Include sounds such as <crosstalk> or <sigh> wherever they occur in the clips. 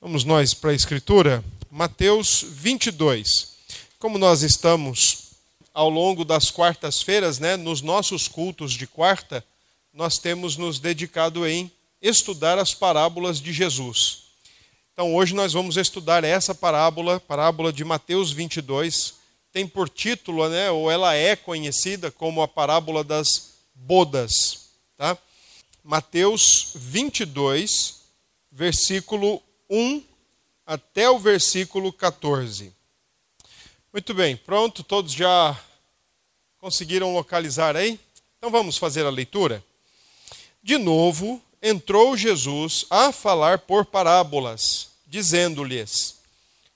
Vamos nós para a Escritura, Mateus 22. Como nós estamos ao longo das quartas-feiras, né, nos nossos cultos de quarta, nós temos nos dedicado em estudar as parábolas de Jesus. Então hoje nós vamos estudar essa parábola, parábola de Mateus 22. Tem por título, né, ou ela é conhecida como a parábola das bodas, tá? Mateus 22, versículo 1 até o versículo 14. Muito bem, pronto? Todos já conseguiram localizar aí? Então vamos fazer a leitura? De novo, entrou Jesus a falar por parábolas, dizendo-lhes: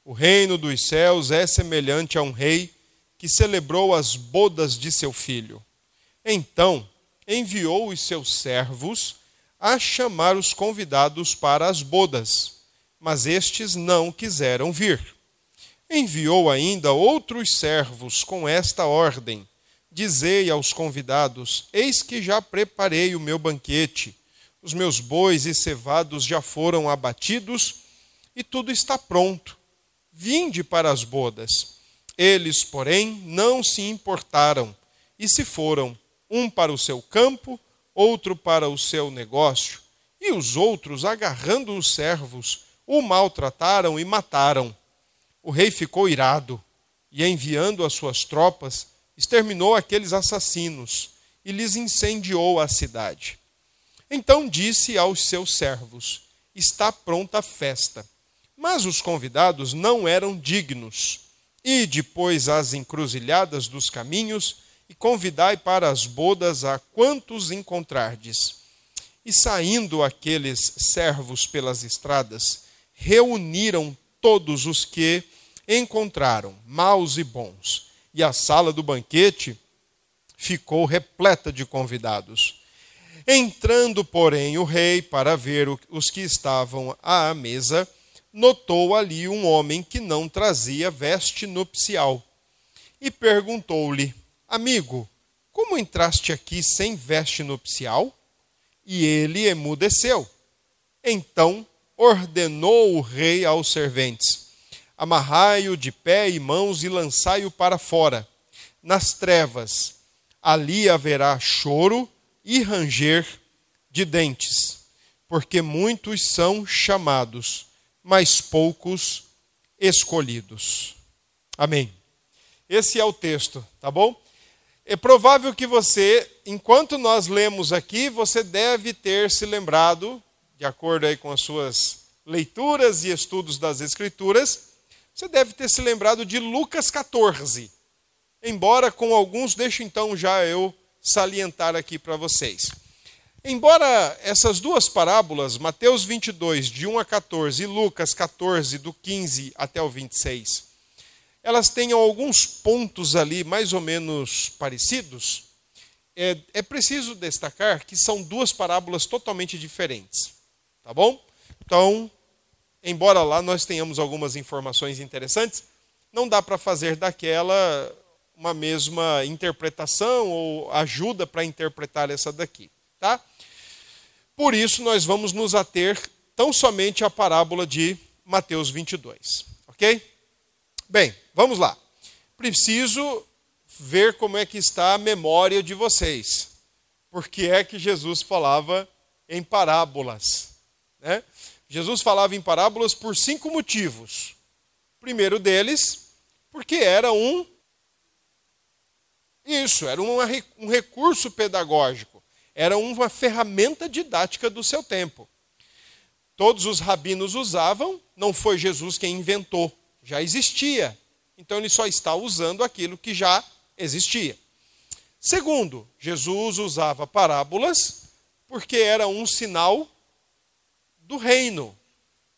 O reino dos céus é semelhante a um rei que celebrou as bodas de seu filho. Então enviou os seus servos a chamar os convidados para as bodas mas estes não quiseram vir. Enviou ainda outros servos com esta ordem: Dizei aos convidados: Eis que já preparei o meu banquete, os meus bois e cevados já foram abatidos e tudo está pronto. Vinde para as bodas. Eles, porém, não se importaram e se foram, um para o seu campo, outro para o seu negócio, e os outros, agarrando os servos, o maltrataram e mataram. O rei ficou irado e, enviando as suas tropas, exterminou aqueles assassinos e lhes incendiou a cidade. Então disse aos seus servos: Está pronta a festa. Mas os convidados não eram dignos. E depois às encruzilhadas dos caminhos e convidai para as bodas a quantos encontrardes. E saindo aqueles servos pelas estradas, reuniram todos os que encontraram, maus e bons, e a sala do banquete ficou repleta de convidados. Entrando, porém, o rei para ver os que estavam à mesa, notou ali um homem que não trazia veste nupcial e perguntou-lhe: Amigo, como entraste aqui sem veste nupcial? E ele emudeceu. Então ordenou o rei aos serventes: Amarrai-o de pé e mãos e lançai-o para fora, nas trevas. Ali haverá choro e ranger de dentes, porque muitos são chamados, mas poucos escolhidos. Amém. Esse é o texto, tá bom? É provável que você, enquanto nós lemos aqui, você deve ter se lembrado de acordo aí com as suas leituras e estudos das Escrituras, você deve ter se lembrado de Lucas 14. Embora com alguns, deixo então já eu salientar aqui para vocês. Embora essas duas parábolas, Mateus 22, de 1 a 14, e Lucas 14, do 15 até o 26, elas tenham alguns pontos ali mais ou menos parecidos, é, é preciso destacar que são duas parábolas totalmente diferentes. Tá bom? Então, embora lá nós tenhamos algumas informações interessantes, não dá para fazer daquela uma mesma interpretação ou ajuda para interpretar essa daqui, tá? Por isso nós vamos nos ater tão somente à parábola de Mateus 22, OK? Bem, vamos lá. Preciso ver como é que está a memória de vocês. Porque é que Jesus falava em parábolas. Né? Jesus falava em parábolas por cinco motivos. O primeiro deles, porque era um. Isso, era uma, um recurso pedagógico, era uma ferramenta didática do seu tempo. Todos os rabinos usavam, não foi Jesus quem inventou, já existia. Então ele só está usando aquilo que já existia. Segundo, Jesus usava parábolas porque era um sinal do reino.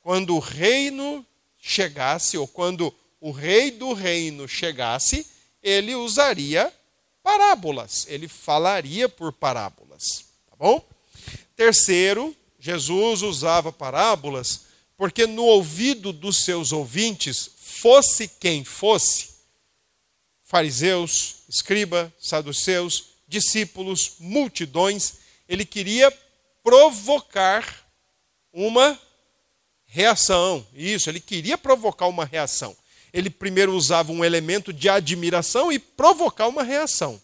Quando o reino chegasse, ou quando o rei do reino chegasse, ele usaria parábolas, ele falaria por parábolas. Tá bom? Terceiro, Jesus usava parábolas porque no ouvido dos seus ouvintes, fosse quem fosse, fariseus, escriba, saduceus, discípulos, multidões, ele queria provocar uma reação. Isso, ele queria provocar uma reação. Ele primeiro usava um elemento de admiração e provocar uma reação.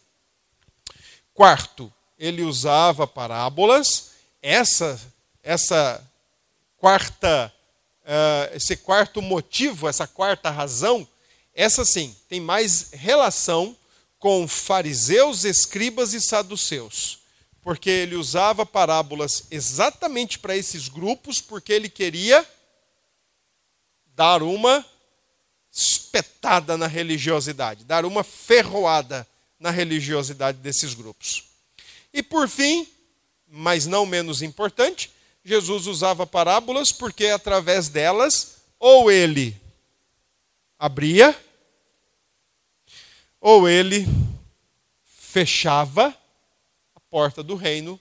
Quarto, ele usava parábolas. Essa, essa quarta, uh, esse quarto motivo, essa quarta razão, essa sim tem mais relação com fariseus, escribas e saduceus, porque ele usava parábolas exatamente para esses grupos, porque ele queria dar uma espetada na religiosidade, dar uma ferroada na religiosidade desses grupos. E por fim, mas não menos importante, Jesus usava parábolas porque através delas ou ele abria ou ele fechava porta do reino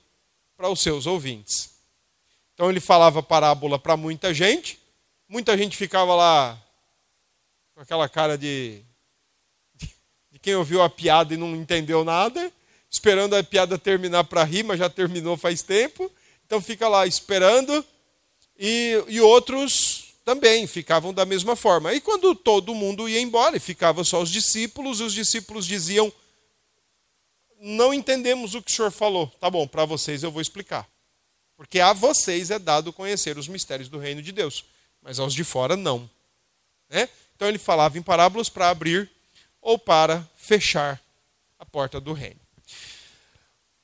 para os seus ouvintes. Então ele falava parábola para muita gente, muita gente ficava lá com aquela cara de, de, quem ouviu a piada e não entendeu nada, esperando a piada terminar para rir, mas já terminou faz tempo, então fica lá esperando, e, e outros também ficavam da mesma forma. E quando todo mundo ia embora ficava só os discípulos, os discípulos diziam: Não entendemos o que o senhor falou. Tá bom, para vocês eu vou explicar. Porque a vocês é dado conhecer os mistérios do reino de Deus, mas aos de fora não. Né? Então ele falava em parábolas para abrir ou para fechar a porta do reino.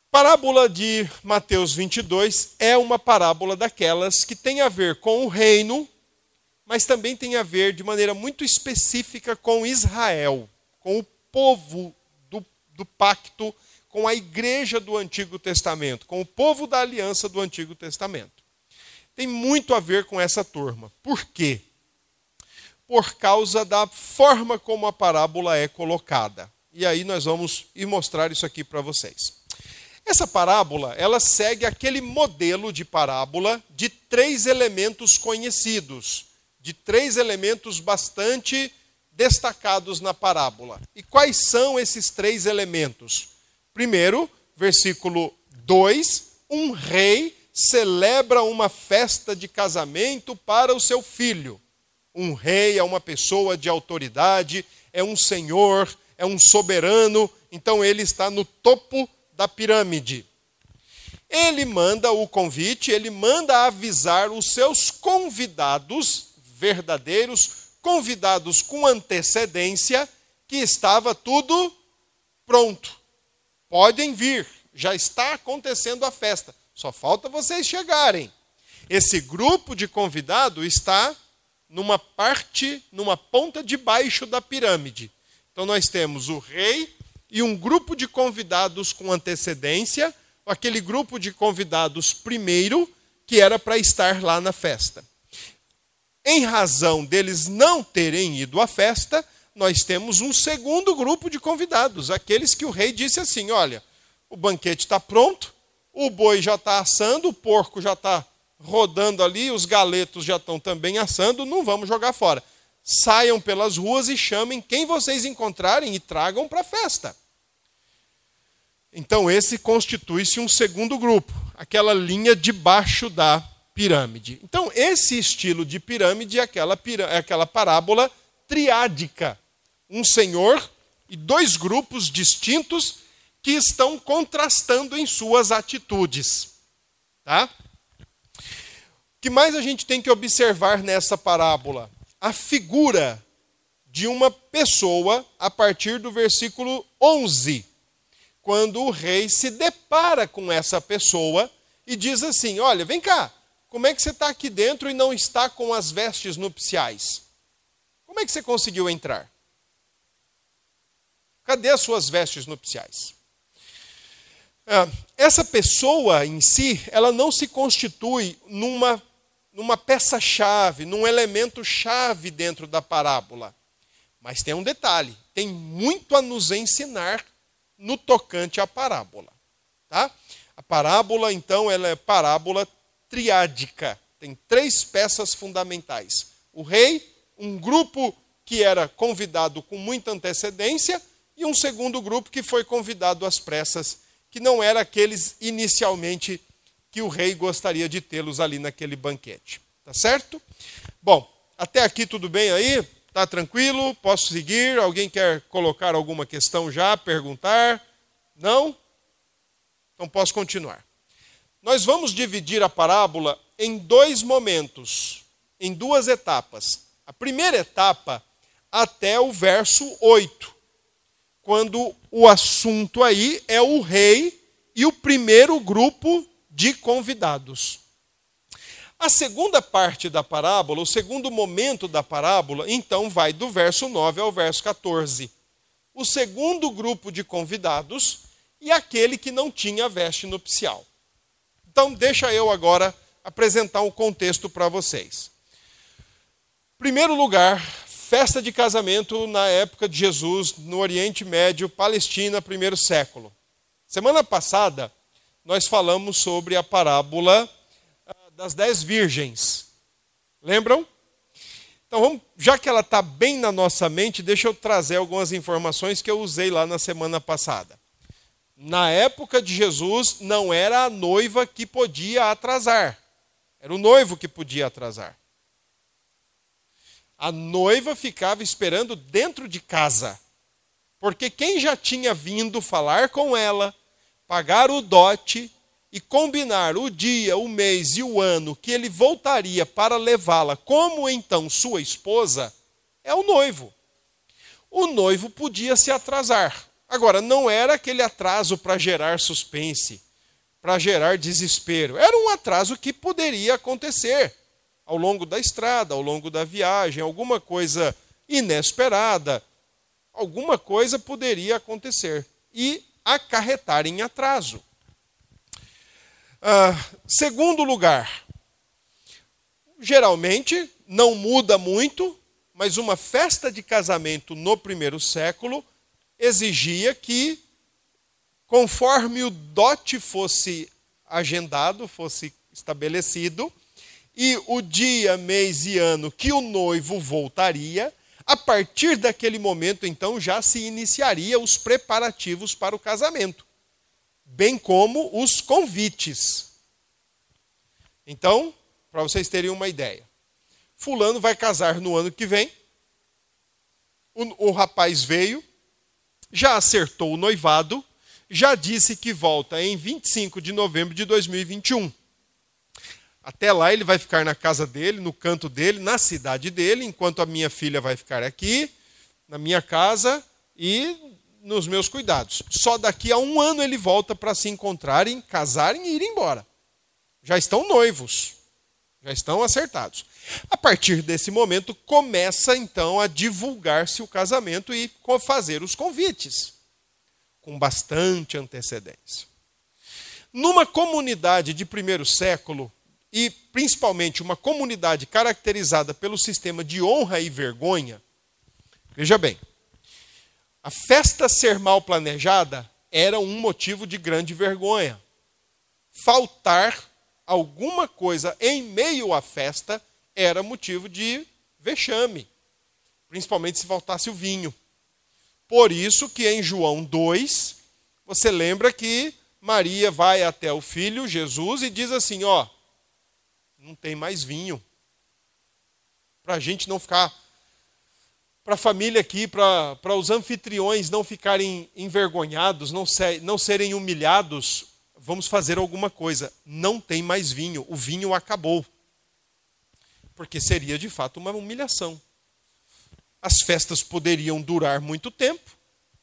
Parábola de Mateus 22 é uma parábola daquelas que tem a ver com o reino mas também tem a ver de maneira muito específica com Israel, com o povo do, pacto, com a igreja do Antigo Testamento, com o povo da aliança do Antigo Testamento. Tem muito a ver com essa turma. Por quê? Por causa da forma como a parábola é colocada. E aí nós vamos ir mostrar isso aqui para vocês. Essa parábola, ela segue aquele modelo de parábola de três elementos conhecidos de três elementos bastante destacados na parábola. E quais são esses três elementos? Primeiro, versículo 2: um rei celebra uma festa de casamento para o seu filho. Um rei é uma pessoa de autoridade, é um senhor, é um soberano, então ele está no topo da pirâmide. Ele manda o convite, ele manda avisar os seus convidados verdadeiros, convidados com antecedência, que estava tudo pronto. Podem vir, já está acontecendo a festa, só falta vocês chegarem. Esse grupo de convidado está numa parte, numa ponta de baixo da pirâmide. Então nós temos o rei e um grupo de convidados com antecedência, aquele grupo de convidados primeiro que era para estar lá na festa. Em razão deles não terem ido à festa, nós temos um segundo grupo de convidados, aqueles que o rei disse assim: olha, o banquete está pronto, o boi já está assando, o porco já está rodando ali, os galetos já estão também assando, não vamos jogar fora. Saiam pelas ruas e chamem quem vocês encontrarem e tragam para a festa. Então, esse constitui-se um segundo grupo, aquela linha debaixo da pirâmide. Então, esse estilo de pirâmide é aquela, é aquela parábola triádica. Um senhor e dois grupos distintos que estão contrastando em suas atitudes. Tá? O que mais a gente tem que observar nessa parábola? A figura de uma pessoa a partir do versículo 11, quando o rei se depara com essa pessoa e diz assim: Olha, vem cá, como é que você está aqui dentro e não está com as vestes nupciais? Como é que você conseguiu entrar? Cadê as suas vestes nupciais? Ah, essa pessoa em si, ela não se constitui numa, numa peça-chave, num elemento-chave dentro da parábola. Mas tem um detalhe: tem muito a nos ensinar no tocante à parábola. Tá? A parábola, então, ela é parábola triádica. Tem três peças fundamentais: o rei, um grupo que era convidado com muita antecedência, e um segundo grupo que foi convidado às pressas, que não era aqueles inicialmente que o rei gostaria de tê-los ali naquele banquete. Tá certo? Bom, até aqui tudo bem aí? Tá tranquilo? Posso seguir? Alguém quer colocar alguma questão já, perguntar? Não? Então posso continuar. Nós vamos dividir a parábola em dois momentos, em duas etapas. A primeira etapa até o verso 8, quando o assunto aí é o rei e o primeiro grupo de convidados. A segunda parte da parábola, o segundo momento da parábola, então vai do verso 9 ao verso 14. O segundo grupo de convidados e aquele que não tinha veste nupcial. Então, deixa eu agora apresentar um contexto para vocês. Primeiro lugar, festa de casamento na época de Jesus, no Oriente Médio, Palestina, primeiro século. Semana passada, nós falamos sobre a parábola ah, das dez virgens. Lembram? Então, vamos, já que ela está bem na nossa mente, deixa eu trazer algumas informações que eu usei lá na semana passada. Na época de Jesus, não era a noiva que podia atrasar, era o noivo que podia atrasar. A noiva ficava esperando dentro de casa, porque quem já tinha vindo falar com ela, pagar o dote e combinar o dia, o mês e o ano que ele voltaria para levá-la como então sua esposa, é o noivo. O noivo podia se atrasar, Agora, não era aquele atraso para gerar suspense, para gerar desespero. Era um atraso que poderia acontecer ao longo da estrada, ao longo da viagem, alguma coisa inesperada, alguma coisa poderia acontecer e acarretar em atraso. Ah, segundo lugar, geralmente não muda muito, mas uma festa de casamento no primeiro século exigia que, conforme o dote fosse agendado, fosse estabelecido, e o dia, mês e ano que o noivo voltaria, a partir daquele momento, então, já se iniciaria os preparativos para o casamento, bem como os convites. Então, para vocês terem uma ideia, Fulano vai casar no ano que vem, o, o rapaz veio, já acertou o noivado, já disse que volta em 25 de novembro de 2021. Até lá ele vai ficar na casa dele, no canto dele, na cidade dele, enquanto a minha filha vai ficar aqui, na minha casa e nos meus cuidados. Só daqui a um ano ele volta para se encontrarem, casarem e ir embora. Já estão noivos, já estão acertados. A partir desse momento, começa então a divulgar-se o casamento e fazer os convites, com bastante antecedência. Numa comunidade de primeiro século, e principalmente uma comunidade caracterizada pelo sistema de honra e vergonha, veja bem, a festa ser mal planejada era um motivo de grande vergonha. Faltar alguma coisa em meio à festa era motivo de vexame, principalmente se faltasse o vinho. Por isso que em João 2, você lembra que Maria vai até o filho Jesus e diz assim: Ó, não tem mais vinho. Para a gente não ficar, para a família aqui, para os anfitriões não ficarem envergonhados, não, não serem humilhados, vamos fazer alguma coisa. Não tem mais vinho, o vinho acabou porque seria de fato uma humilhação. As festas poderiam durar muito tempo,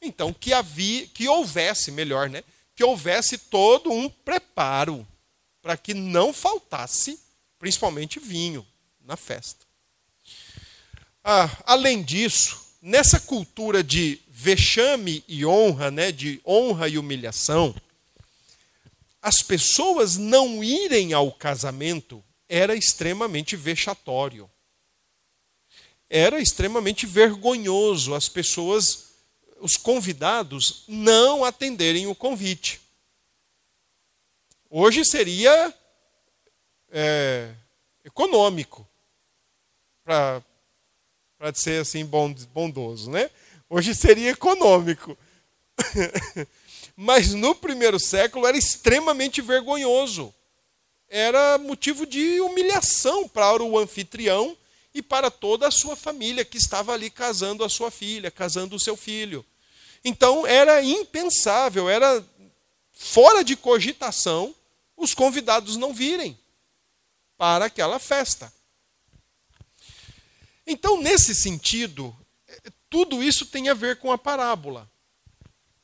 então que havia, que houvesse, melhor, né? Que houvesse todo um preparo para que não faltasse, principalmente vinho, na festa. Ah, além disso, nessa cultura de vexame e honra, né, de honra e humilhação, as pessoas não irem ao casamento era extremamente vexatório. Era extremamente vergonhoso as pessoas, os convidados, não atenderem o convite. Hoje seria é, econômico, para ser assim bondoso, né? Hoje seria econômico. <laughs> Mas no primeiro século era extremamente vergonhoso era motivo de humilhação para o anfitrião e para toda a sua família que estava ali casando a sua filha, casando o seu filho. Então era impensável, era fora de cogitação os convidados não virem para aquela festa. Então, nesse sentido, tudo isso tem a ver com a parábola.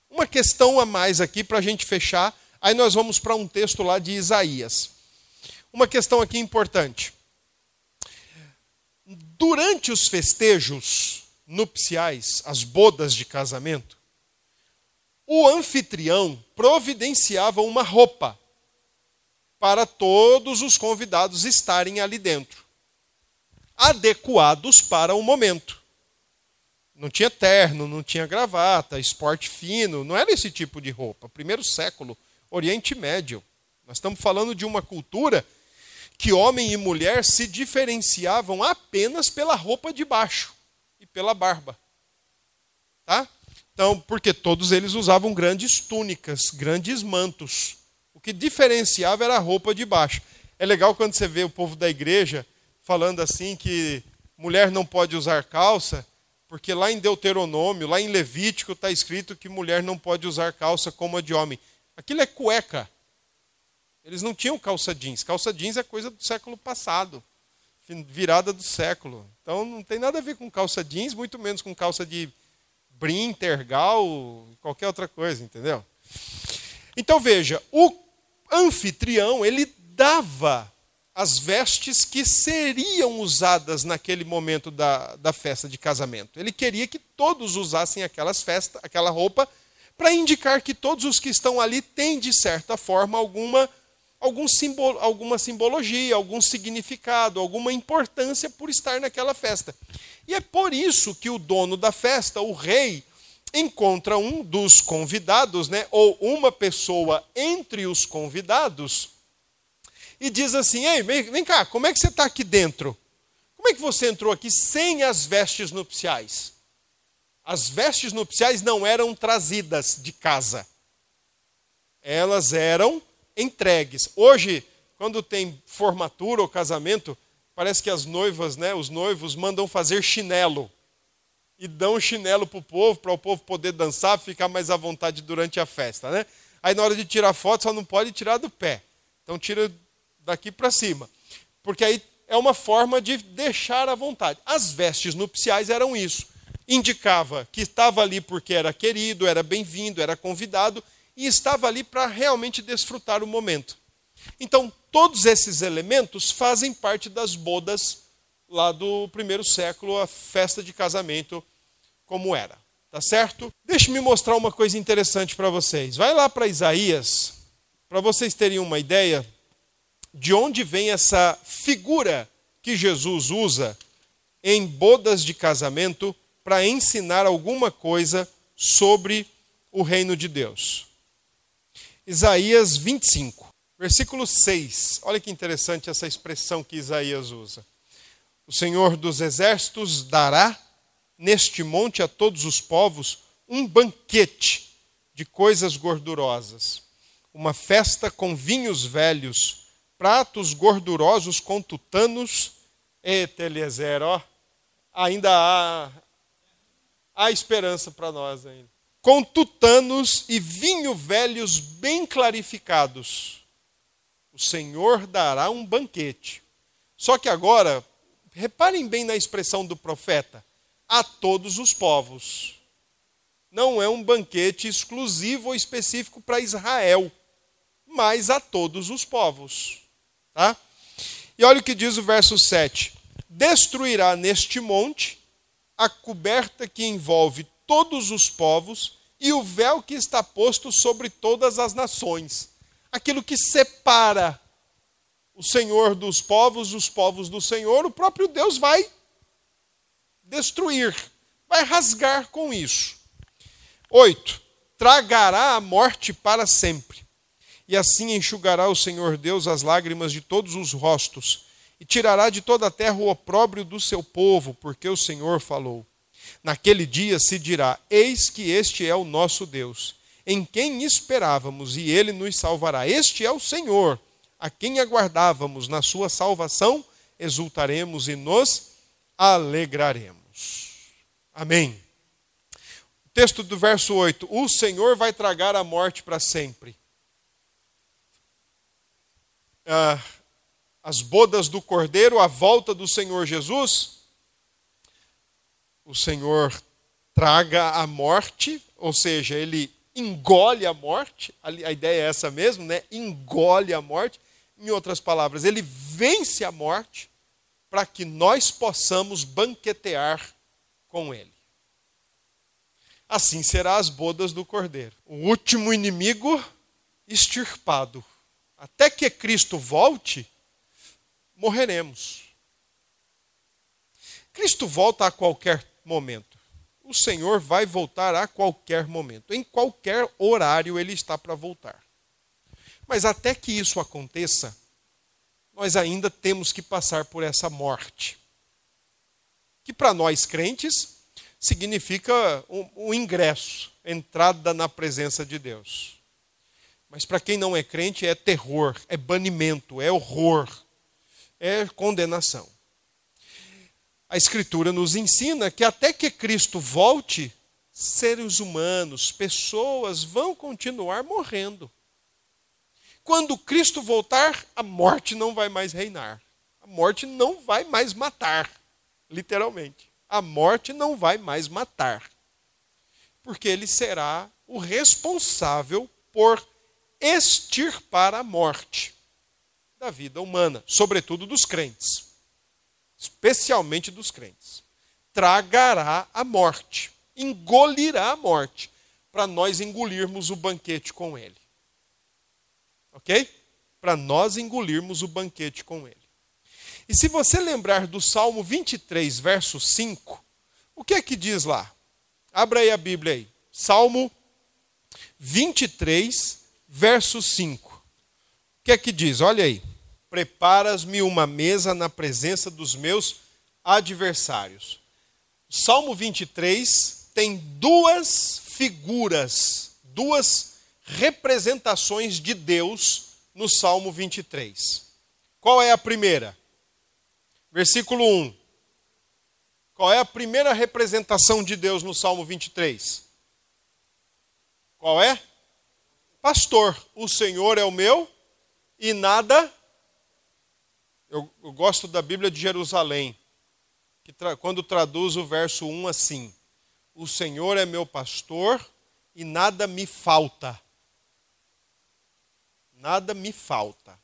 Uma questão a mais aqui para a gente fechar, aí nós vamos para um texto lá de Isaías. Uma questão aqui importante. Durante os festejos nupciais, as bodas de casamento, o anfitrião providenciava uma roupa para todos os convidados estarem ali dentro, adequados para o momento. Não tinha terno, não tinha gravata, esporte fino, não era esse tipo de roupa. Primeiro século, Oriente Médio. Nós estamos falando de uma cultura que homem e mulher se diferenciavam apenas pela roupa de baixo e pela barba. Tá? Então, porque todos eles usavam grandes túnicas, grandes mantos. O que diferenciava era a roupa de baixo. É legal quando você vê o povo da igreja falando assim que mulher não pode usar calça, porque lá em Deuteronômio, lá em Levítico, está escrito que mulher não pode usar calça como a de homem. Aquilo é cueca. Eles não tinham calça jeans. Calça jeans é coisa do século passado, virada do século. Então não tem nada a ver com calça jeans, muito menos com calça de brim, tergal, qualquer outra coisa, entendeu? Então veja, o anfitrião, ele dava as vestes que seriam usadas naquele momento da, da festa de casamento. Ele queria que todos usassem aquelas festas, aquela roupa, para indicar que todos os que estão ali têm, de certa forma, alguma, algum alguma simbologia, algum significado, alguma importância por estar naquela festa. E é por isso que o dono da festa, o rei, encontra um dos convidados, né, ou uma pessoa entre os convidados, e diz assim: Ei, vem, vem cá, como é que você está aqui dentro? Como é que você entrou aqui sem as vestes nupciais? As vestes nupciais não eram trazidas de casa, elas eram entregues. Hoje, quando tem formatura ou casamento, Parece que as noivas, né, os noivos mandam fazer chinelo. E dão chinelo para o povo, para o povo poder dançar, ficar mais à vontade durante a festa. Né? Aí na hora de tirar foto, só não pode tirar do pé. Então tira daqui para cima. Porque aí é uma forma de deixar à vontade. As vestes nupciais eram isso. Indicava que estava ali porque era querido, era bem-vindo, era convidado e estava ali para realmente desfrutar o momento. Então, todos esses elementos fazem parte das bodas lá do primeiro século, a festa de casamento como era. Tá certo? Deixe-me mostrar uma coisa interessante para vocês. Vai lá para Isaías, para vocês terem uma ideia de onde vem essa figura que Jesus usa em bodas de casamento para ensinar alguma coisa sobre o reino de Deus. Isaías 25. Versículo 6. Olha que interessante essa expressão que Isaías usa. O Senhor dos exércitos dará neste monte a todos os povos um banquete de coisas gordurosas, uma festa com vinhos velhos, pratos gordurosos com tutanos. Eita, Eliezer, ainda há, há esperança para nós ainda. Com tutanos e vinho velhos bem clarificados o Senhor dará um banquete. Só que agora, reparem bem na expressão do profeta: a todos os povos. Não é um banquete exclusivo ou específico para Israel, mas a todos os povos. Tá? E olha o que diz o verso 7: Destruirá neste monte a coberta que envolve todos os povos e o véu que está posto sobre todas as nações aquilo que separa o Senhor dos povos, os povos do Senhor, o próprio Deus vai destruir, vai rasgar com isso. Oito, tragará a morte para sempre. E assim enxugará o Senhor Deus as lágrimas de todos os rostos, e tirará de toda a terra o opróbrio do seu povo, porque o Senhor falou. Naquele dia se dirá: Eis que este é o nosso Deus em quem esperávamos e ele nos salvará. Este é o Senhor, a quem aguardávamos na sua salvação, exultaremos e nos alegraremos. Amém. O texto do verso 8: O Senhor vai tragar a morte para sempre. Ah, as bodas do cordeiro, a volta do Senhor Jesus, o Senhor traga a morte, ou seja, ele engole a morte, a ideia é essa mesmo, né? Engole a morte. Em outras palavras, ele vence a morte para que nós possamos banquetear com ele. Assim será as bodas do Cordeiro. O último inimigo extirpado. Até que Cristo volte, morreremos. Cristo volta a qualquer momento. O Senhor vai voltar a qualquer momento. Em qualquer horário ele está para voltar. Mas até que isso aconteça, nós ainda temos que passar por essa morte. Que para nós crentes significa um, um ingresso, entrada na presença de Deus. Mas para quem não é crente é terror, é banimento, é horror, é condenação. A Escritura nos ensina que até que Cristo volte, seres humanos, pessoas vão continuar morrendo. Quando Cristo voltar, a morte não vai mais reinar. A morte não vai mais matar, literalmente. A morte não vai mais matar. Porque ele será o responsável por extirpar a morte da vida humana, sobretudo dos crentes, especialmente dos crentes. Tragará a morte, engolirá a morte, para nós engolirmos o banquete com ele. Ok? Para nós engolirmos o banquete com ele. E se você lembrar do Salmo 23, verso 5, o que é que diz lá? Abra aí a Bíblia aí. Salmo 23, verso 5. O que é que diz? Olha aí. Preparas-me uma mesa na presença dos meus adversários. O Salmo 23 tem duas figuras, duas representações de Deus no Salmo 23. Qual é a primeira? Versículo 1. Qual é a primeira representação de Deus no Salmo 23? Qual é? Pastor. O Senhor é o meu e nada. Eu, eu gosto da Bíblia de Jerusalém, que tra, quando traduz o verso 1 assim: O Senhor é meu pastor e nada me falta nada me falta.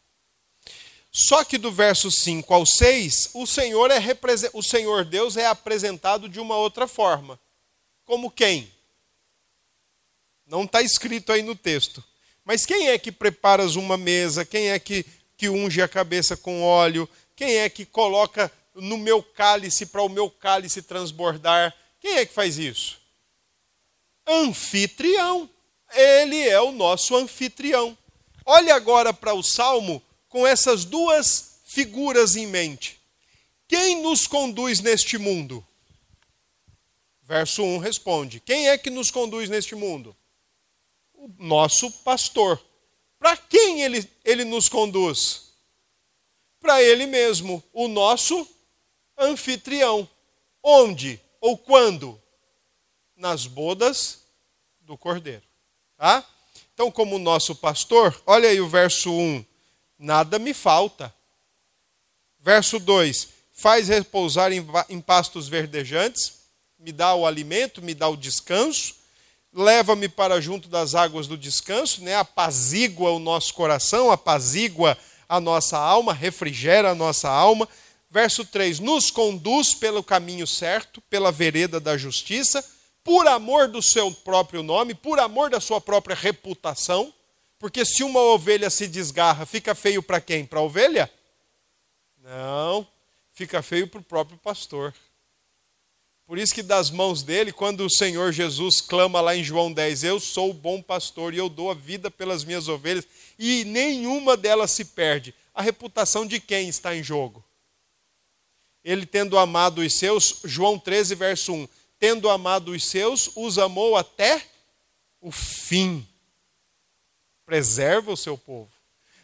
Só que do verso 5 ao 6, o Senhor, é o Senhor Deus é apresentado de uma outra forma. Como quem? Não está escrito aí no texto. Mas quem é que preparas uma mesa? Quem é que, que unge a cabeça com óleo? Quem é que coloca no meu cálice para o meu cálice transbordar? Quem é que faz isso? Anfitrião. Ele é o nosso anfitrião. Olhe agora para o salmo com essas duas figuras em mente. Quem nos conduz neste mundo? Verso 1 responde: Quem é que nos conduz neste mundo? O nosso pastor. Para quem ele, ele nos conduz? Para ele mesmo, o nosso anfitrião. Onde ou quando? Nas bodas do cordeiro. Tá? Então, como nosso pastor, olha aí o verso 1: nada me falta. Verso 2: faz repousar em pastos verdejantes, me dá o alimento, me dá o descanso, leva-me para junto das águas do descanso, né? apazigua o nosso coração, apazigua a nossa alma, refrigera a nossa alma. Verso 3: nos conduz pelo caminho certo, pela vereda da justiça por amor do seu próprio nome, por amor da sua própria reputação, porque se uma ovelha se desgarra, fica feio para quem? Para a ovelha? Não, fica feio para o próprio pastor. Por isso que das mãos dele, quando o Senhor Jesus clama lá em João 10, eu sou o bom pastor e eu dou a vida pelas minhas ovelhas, e nenhuma delas se perde. A reputação de quem está em jogo? Ele tendo amado os seus, João 13, verso 1 tendo amado os seus, os amou até o fim. Preserva o seu povo.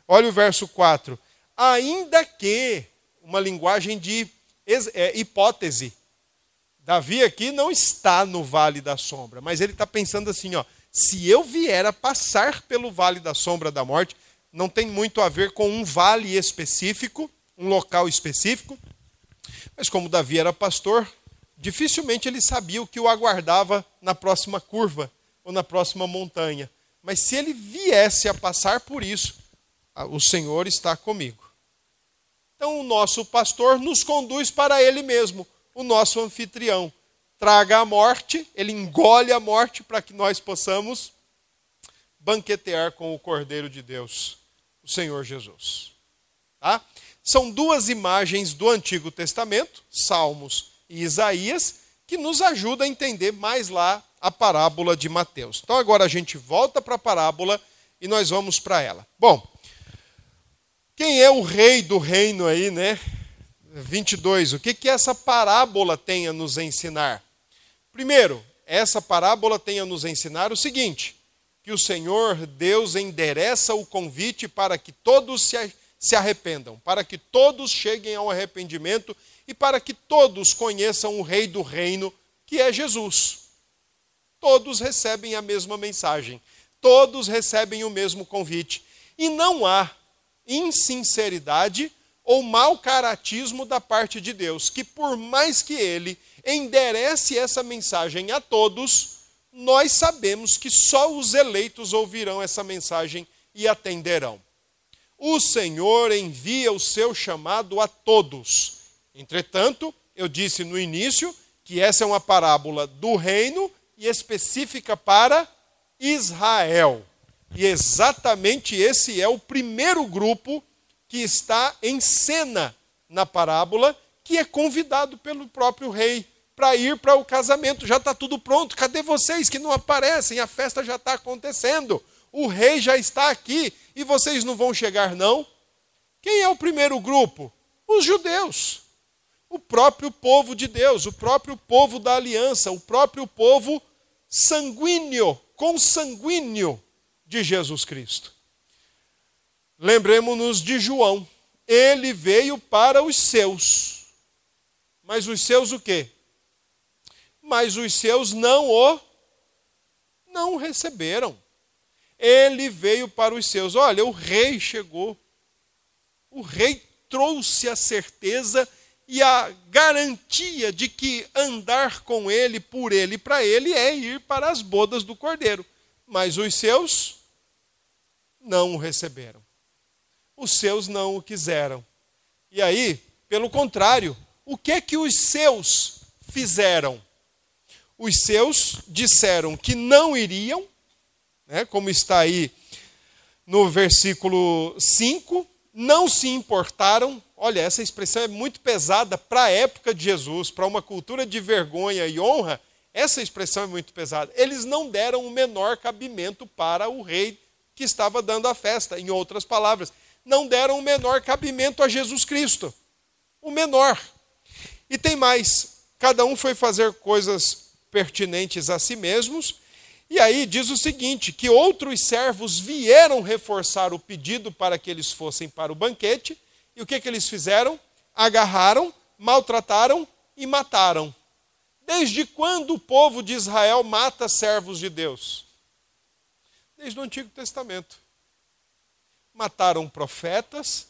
Olha o verso 4. Ainda que, uma linguagem de é, hipótese. Davi aqui não está no vale da sombra, mas ele está pensando assim: ó, se eu vier a passar pelo vale da sombra da morte, não tem muito a ver com um vale específico, um local específico, mas como Davi era pastor, dificilmente ele sabia o que o aguardava na próxima curva ou na próxima montanha. Mas se ele viesse a passar por isso, o Senhor está comigo. Então o nosso pastor nos conduz para ele mesmo, o nosso anfitrião. Traga a morte, ele engole a morte para que nós possamos banquetear com o Cordeiro de Deus, o Senhor Jesus. Tá? São duas imagens do Antigo Testamento, Salmos e Isaías, que nos ajudam a entender mais lá a parábola de Mateus. Então agora a gente volta para a parábola e nós vamos para ela. Bom, quem é o rei do reino aí, né? 22. O que, que essa parábola tem a nos ensinar? Primeiro, essa parábola tem a nos ensinar o seguinte: que o Senhor Deus endereça o convite para que todos se, se arrependam, para que todos cheguem ao arrependimento e para que todos conheçam o Rei do Reino, que é Jesus. Todos recebem a mesma mensagem, todos recebem o mesmo convite. E não há insinceridade ou mau caratismo da parte de Deus, que por mais que ele enderece essa mensagem a todos, nós sabemos que só os eleitos ouvirão essa mensagem e atenderão. O Senhor envia o seu chamado a todos. Entretanto, eu disse no início que essa é uma parábola do reino e específica para Israel. E exatamente esse é o primeiro grupo que está em cena na parábola, que é convidado pelo próprio rei para ir para o casamento. Já está tudo pronto. Cadê vocês que não aparecem? A festa já está acontecendo. O rei já está aqui e vocês não vão chegar, não? Quem é o primeiro grupo? Os judeus. O próprio povo de Deus, o próprio povo da aliança, o próprio povo sanguíneo, consanguíneo de Jesus Cristo. Lembremos-nos de João. Ele veio para os seus. Mas os seus o quê? Mas os seus não o não o receberam. Ele veio para os seus. Olha, o rei chegou. O rei trouxe a certeza e a garantia de que andar com ele, por ele e para ele é ir para as bodas do cordeiro. Mas os seus não o receberam os seus não o quiseram. E aí, pelo contrário, o que que os seus fizeram? Os seus disseram que não iriam, né, como está aí no versículo 5, não se importaram. Olha, essa expressão é muito pesada para a época de Jesus, para uma cultura de vergonha e honra. Essa expressão é muito pesada. Eles não deram o menor cabimento para o rei que estava dando a festa. Em outras palavras, não deram o menor cabimento a Jesus Cristo. O menor. E tem mais: cada um foi fazer coisas pertinentes a si mesmos. E aí diz o seguinte: que outros servos vieram reforçar o pedido para que eles fossem para o banquete. E o que, que eles fizeram? Agarraram, maltrataram e mataram. Desde quando o povo de Israel mata servos de Deus? Desde o Antigo Testamento mataram profetas,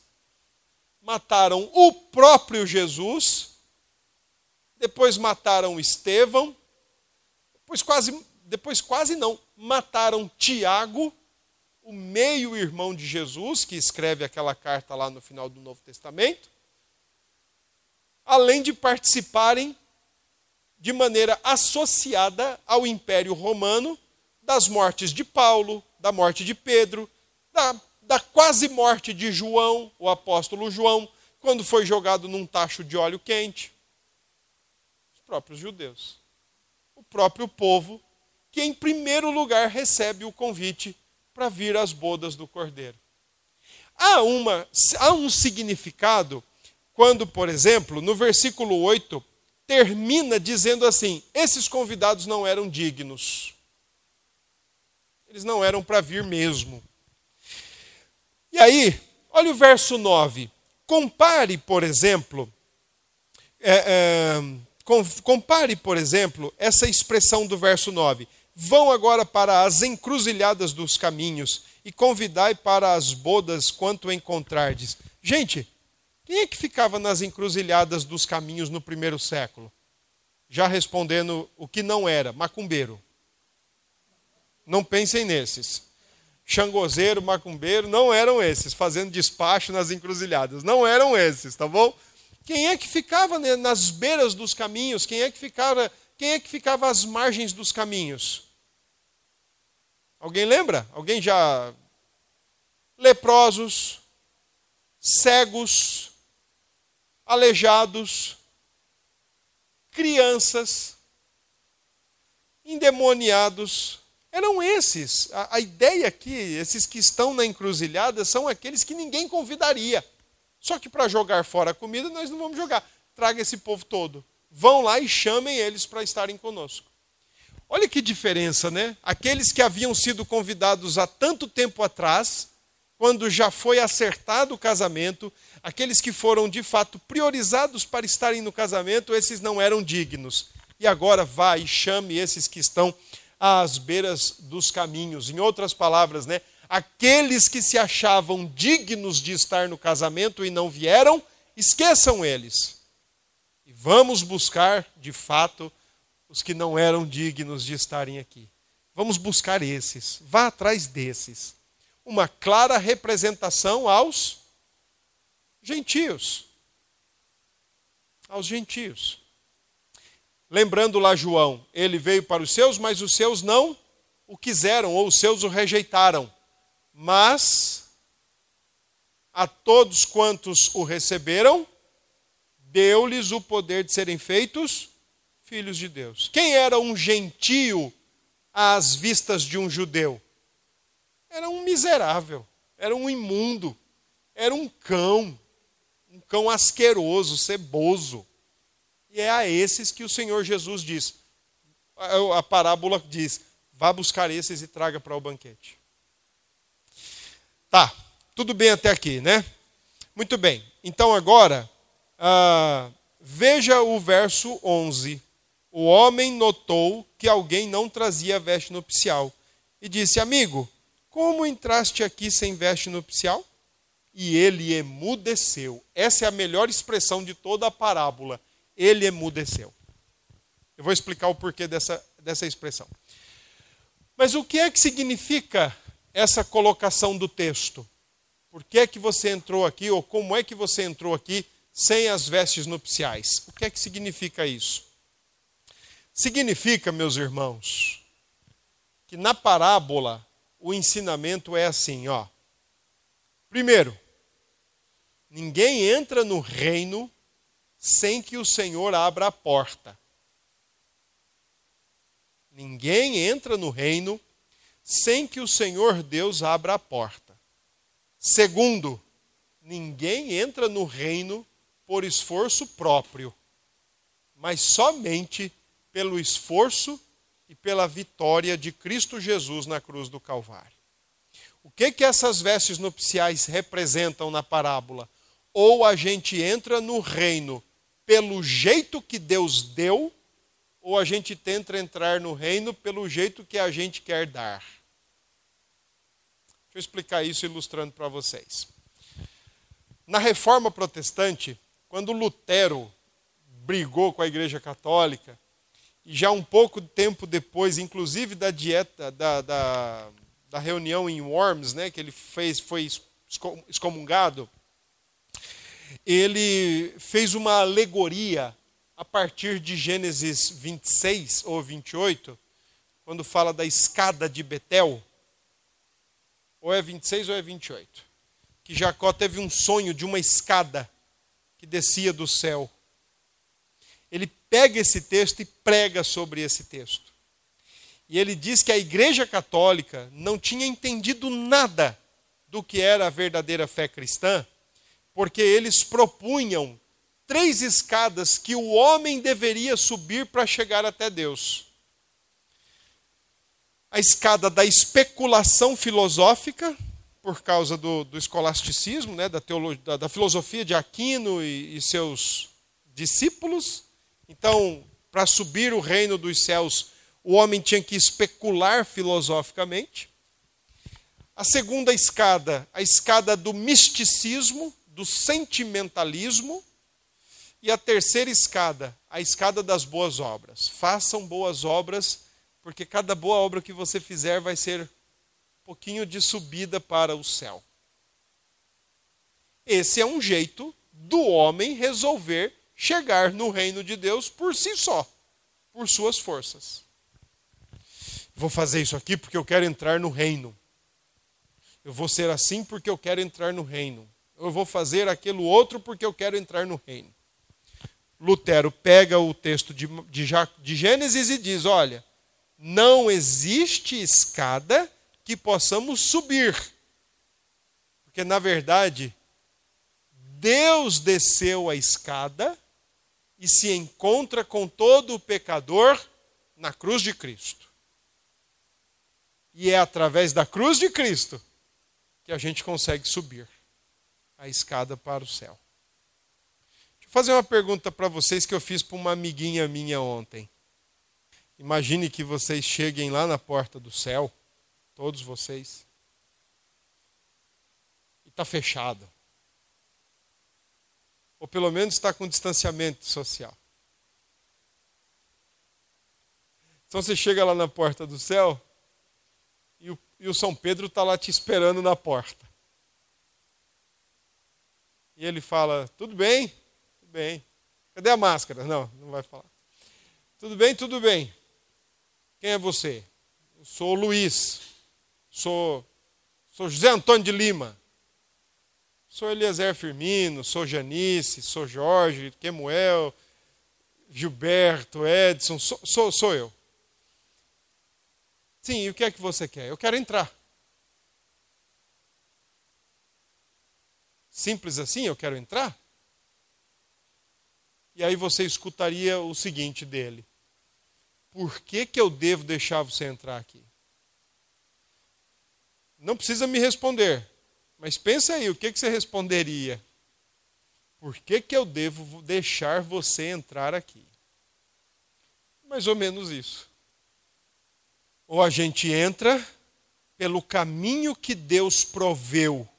mataram o próprio Jesus, depois mataram Estevão, depois quase, depois quase não, mataram Tiago, o meio-irmão de Jesus, que escreve aquela carta lá no final do Novo Testamento, além de participarem de maneira associada ao Império Romano das mortes de Paulo, da morte de Pedro, da da quase morte de João, o apóstolo João, quando foi jogado num tacho de óleo quente. Os próprios judeus. O próprio povo, que em primeiro lugar recebe o convite para vir às bodas do cordeiro. Há, uma, há um significado quando, por exemplo, no versículo 8, termina dizendo assim: esses convidados não eram dignos. Eles não eram para vir mesmo. E aí, olha o verso 9. Compare, por exemplo, é, é, compare, por exemplo, essa expressão do verso 9: Vão agora para as encruzilhadas dos caminhos e convidai para as bodas quanto encontrardes. Gente, quem é que ficava nas encruzilhadas dos caminhos no primeiro século? Já respondendo o que não era, macumbeiro. Não pensem nesses. Xangozeiro, macumbeiro, não eram esses, fazendo despacho nas encruzilhadas. Não eram esses, tá bom? Quem é que ficava nas beiras dos caminhos? Quem é que ficava, quem é que ficava às margens dos caminhos? Alguém lembra? Alguém já leprosos, cegos, aleijados, crianças, endemoniados, eram esses. A, a, ideia aqui, esses que estão na encruzilhada, são aqueles que ninguém convidaria. Só que para jogar fora a comida, nós não vamos jogar. Traga esse povo todo. Vão lá e chamem eles para estarem conosco. Olha que diferença, né? Aqueles que haviam sido convidados há tanto tempo atrás, quando já foi acertado o casamento, aqueles que foram de fato priorizados para estarem no casamento, esses não eram dignos. E agora vá e chame esses que estão às beiras dos caminhos. Em outras palavras, né? aqueles que se achavam dignos de estar no casamento e não vieram, esqueçam eles. E vamos buscar, de fato, os que não eram dignos de estarem aqui. Vamos buscar esses. Vá atrás desses. Uma clara representação aos gentios. Aos gentios. Lembrando lá João, ele veio para os seus, mas os seus não o quiseram, ou os seus o rejeitaram mas a todos quantos o receberam, deu-lhes o poder de serem feitos filhos de Deus. Quem era um gentio às vistas de um judeu? Era um miserável, era um imundo, era um cão, um cão asqueroso, ceboso. E é a esses que o Senhor Jesus diz. A parábola diz: vá buscar esses e traga para o banquete. Tá, tudo bem até aqui, né? Muito bem. Então agora, ah, veja o verso 11. O homem notou que alguém não trazia veste nupcial e disse: Amigo, como entraste aqui sem veste nupcial? E ele emudeceu. Essa é a melhor expressão de toda a parábola. Ele emudeceu. Eu vou explicar o porquê dessa, dessa expressão. Mas o que é que significa essa colocação do texto. Por que é que você entrou aqui, ou como é que você entrou aqui sem as vestes nupciais? O que é que significa isso? Significa, meus irmãos, que na parábola o ensinamento é assim, ó. Primeiro, ninguém entra no reino sem que o Senhor abra a porta. Ninguém entra no reino sem que o Senhor Deus abra a porta. Segundo, ninguém entra no reino por esforço próprio, mas somente pelo esforço e pela vitória de Cristo Jesus na cruz do Calvário. O que que essas vestes nupciais representam na parábola? Ou a gente entra no reino pelo jeito que Deus deu, ou a gente tenta entrar no reino pelo jeito que a gente quer dar. Deixa eu explicar isso ilustrando para vocês. Na reforma protestante, quando Lutero brigou com a Igreja Católica, e já um pouco tempo depois, inclusive da dieta, da, da, da reunião em Worms, né, que ele fez, foi excomungado, ele fez uma alegoria a partir de Gênesis 26 ou 28, quando fala da escada de Betel. Ou é 26 ou é 28. Que Jacó teve um sonho de uma escada que descia do céu. Ele pega esse texto e prega sobre esse texto. E ele diz que a Igreja Católica não tinha entendido nada do que era a verdadeira fé cristã, porque eles propunham três escadas que o homem deveria subir para chegar até Deus. A escada da especulação filosófica, por causa do, do escolasticismo, né, da, teologia, da, da, filosofia de Aquino e, e seus discípulos. Então, para subir o reino dos céus, o homem tinha que especular filosoficamente. A segunda escada, a escada do misticismo, do sentimentalismo. E a terceira escada, a escada das boas obras. Façam boas obras, porque cada boa obra que você fizer vai ser um pouquinho de subida para o céu. Esse é um jeito do homem resolver chegar no reino de Deus por si só, por suas forças. Vou fazer isso aqui porque eu quero entrar no reino. Eu vou ser assim porque eu quero entrar no reino. Eu vou fazer aquilo outro porque eu quero entrar no reino. Lutero pega o texto de, de, de Gênesis e diz: olha, não existe escada que possamos subir. Porque, na verdade, Deus desceu a escada e se encontra com todo o pecador na cruz de Cristo. E é através da cruz de Cristo que a gente consegue subir a escada para o céu. Deixa eu fazer uma pergunta para vocês que eu fiz para uma amiguinha minha ontem. Imagine que vocês cheguem lá na porta do céu, todos vocês, e está fechado. Ou pelo menos está com distanciamento social. Então você chega lá na porta do céu, e o São Pedro está lá te esperando na porta. E ele fala: Tudo bem? Tudo bem. Cadê a máscara? Não, não vai falar. Tudo bem, tudo bem. Quem é você? Eu sou o Luiz. Sou, sou José Antônio de Lima. Sou Eliezer Firmino, sou Janice, sou Jorge, Kemuel, Gilberto, Edson, sou, sou, sou eu. Sim, e o que é que você quer? Eu quero entrar. Simples assim, eu quero entrar? E aí você escutaria o seguinte dele: Por que, que eu devo deixar você entrar aqui? Não precisa me responder, mas pensa aí, o que, que você responderia? Por que, que eu devo deixar você entrar aqui? Mais ou menos isso. Ou a gente entra pelo caminho que Deus proveu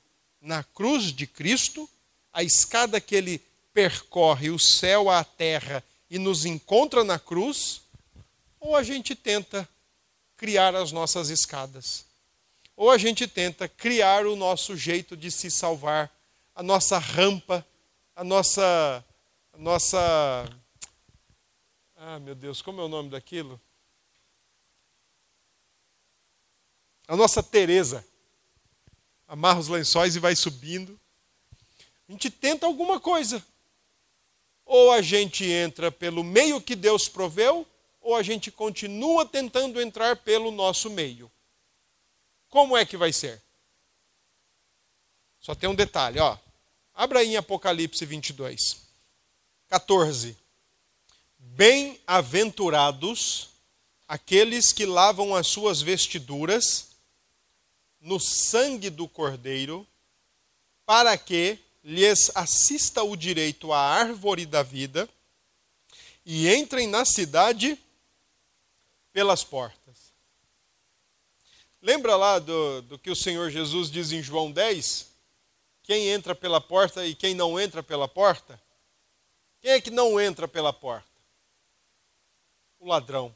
na cruz de Cristo, a escada que ele percorre o céu à terra e nos encontra na cruz, ou a gente tenta criar as nossas escadas. Ou a gente tenta criar o nosso jeito de se salvar, a nossa rampa, a nossa a nossa Ah, meu Deus, como é o nome daquilo? A nossa Teresa amarra os lençóis e vai subindo. A gente tenta alguma coisa. Ou a gente entra pelo meio que Deus proveu, ou a gente continua tentando entrar pelo nosso meio. Como é que vai ser? Só tem um detalhe, ó. Abra aí em Apocalipse 22. 14. Bem-aventurados aqueles que lavam as suas vestiduras no sangue do Cordeiro, para que lhes assista o direito à árvore da vida e entrem na cidade pelas portas. Lembra lá do, do que o Senhor Jesus diz em João 10? Quem entra pela porta e quem não entra pela porta? Quem é que não entra pela porta? O ladrão.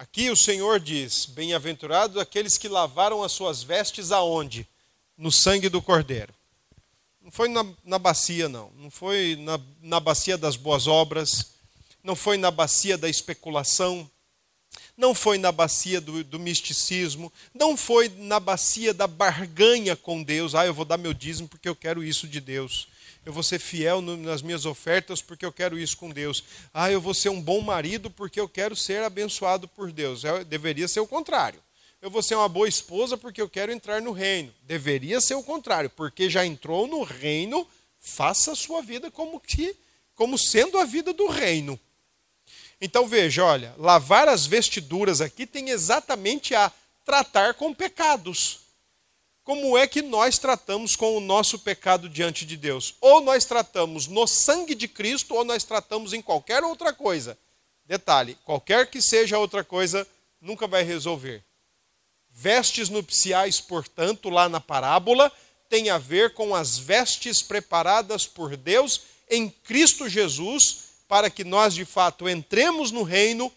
Aqui o Senhor diz: Bem-aventurados aqueles que lavaram as suas vestes aonde? No sangue do Cordeiro. Não foi na, na bacia, não. Não foi na, na bacia das boas obras. Não foi na bacia da especulação. Não foi na bacia do, do misticismo. Não foi na bacia da barganha com Deus. Ah, eu vou dar meu dízimo porque eu quero isso de Deus eu vou ser fiel nas minhas ofertas porque eu quero isso com Deus. Ah, eu vou ser um bom marido porque eu quero ser abençoado por Deus. Eu, deveria ser o contrário. Eu vou ser uma boa esposa porque eu quero entrar no reino. Deveria ser o contrário, porque já entrou no reino, faça a sua vida como que como sendo a vida do reino. Então veja, olha, lavar as vestiduras aqui tem exatamente a tratar com pecados. Como é que nós tratamos com o nosso pecado diante de Deus. Ou nós tratamos no sangue de Cristo, ou nós tratamos em qualquer outra coisa. Detalhe: qualquer que seja outra coisa, nunca vai resolver. Vestes nupciais, portanto, lá na parábola, tem a ver com as vestes preparadas por Deus em Cristo Jesus, para que nós de fato entremos no reino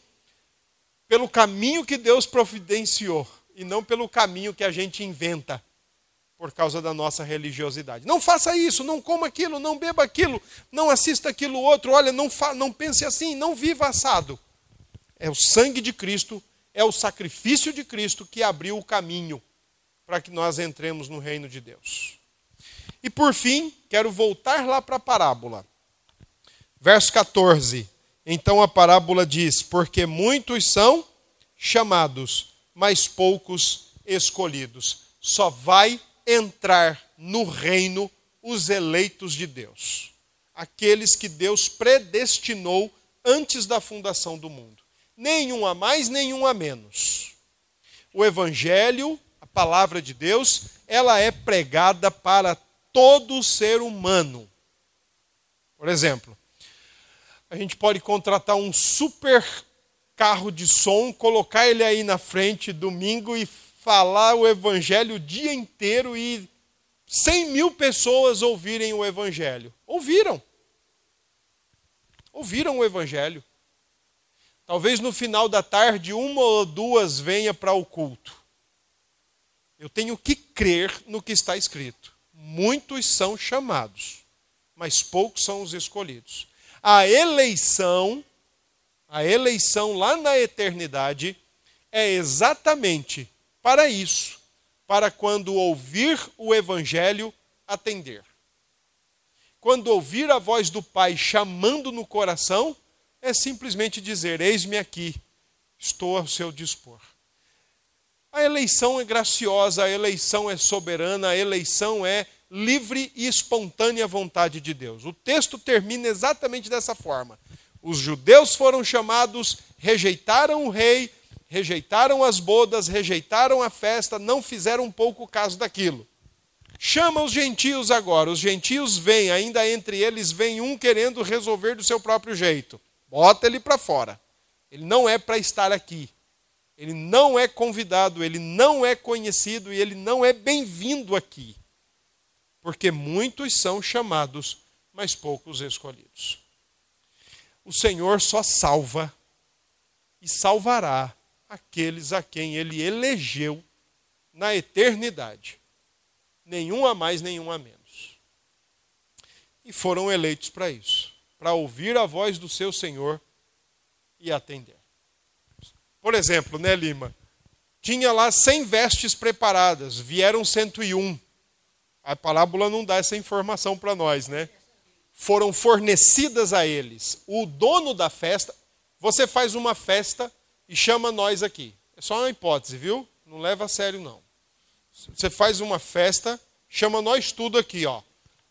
pelo caminho que Deus providenciou e não pelo caminho que a gente inventa por causa da nossa religiosidade. Não faça isso, não coma aquilo, não beba aquilo, não assista aquilo outro, olha, não, não pense assim, não viva assado. É o sangue de Cristo, é o sacrifício de Cristo que abriu o caminho para que nós entremos no reino de Deus. E por fim, quero voltar lá para a parábola. Verso 14. Então a parábola diz: Porque muitos são chamados, mas poucos escolhidos. Só vai entrar no reino os eleitos de Deus, aqueles que Deus predestinou antes da fundação do mundo. Nenhum a mais, nenhum a menos. O evangelho, a palavra de Deus, ela é pregada para todo ser humano. Por exemplo, a gente pode contratar um super carro de som, colocar ele aí na frente domingo e falar o evangelho o dia inteiro e 100 mil pessoas ouvirem o evangelho. Ouviram. Ouviram o evangelho. Talvez no final da tarde uma ou duas venha para o culto. Eu tenho que crer no que está escrito. Muitos são chamados, mas poucos são os escolhidos a eleição, a eleição lá na eternidade, é exatamente para isso, para quando ouvir o Evangelho, atender. Quando ouvir a voz do Pai chamando no coração, é simplesmente dizer: Eis-me aqui, estou ao seu dispor. A eleição é graciosa, a eleição é soberana, a eleição é livre e espontânea vontade de Deus. O texto termina exatamente dessa forma. Os judeus foram chamados, rejeitaram o rei, rejeitaram as bodas, rejeitaram a festa, não fizeram um pouco caso daquilo. Chama os gentios agora. Os gentios vêm, ainda entre eles vem um querendo resolver do seu próprio jeito. Bota ele para fora. Ele não é para estar aqui. Ele não é convidado, ele não é conhecido e ele não é bem-vindo aqui porque muitos são chamados, mas poucos escolhidos. O Senhor só salva e salvará aqueles a quem ele elegeu na eternidade. Nenhum a mais, nenhum a menos. E foram eleitos para isso para ouvir a voz do seu Senhor e atender. Por exemplo, né, Lima? Tinha lá 100 vestes preparadas, vieram 101. A parábola não dá essa informação para nós, né? Foram fornecidas a eles. O dono da festa, você faz uma festa e chama nós aqui. É só uma hipótese, viu? Não leva a sério não. Você faz uma festa, chama nós tudo aqui, ó.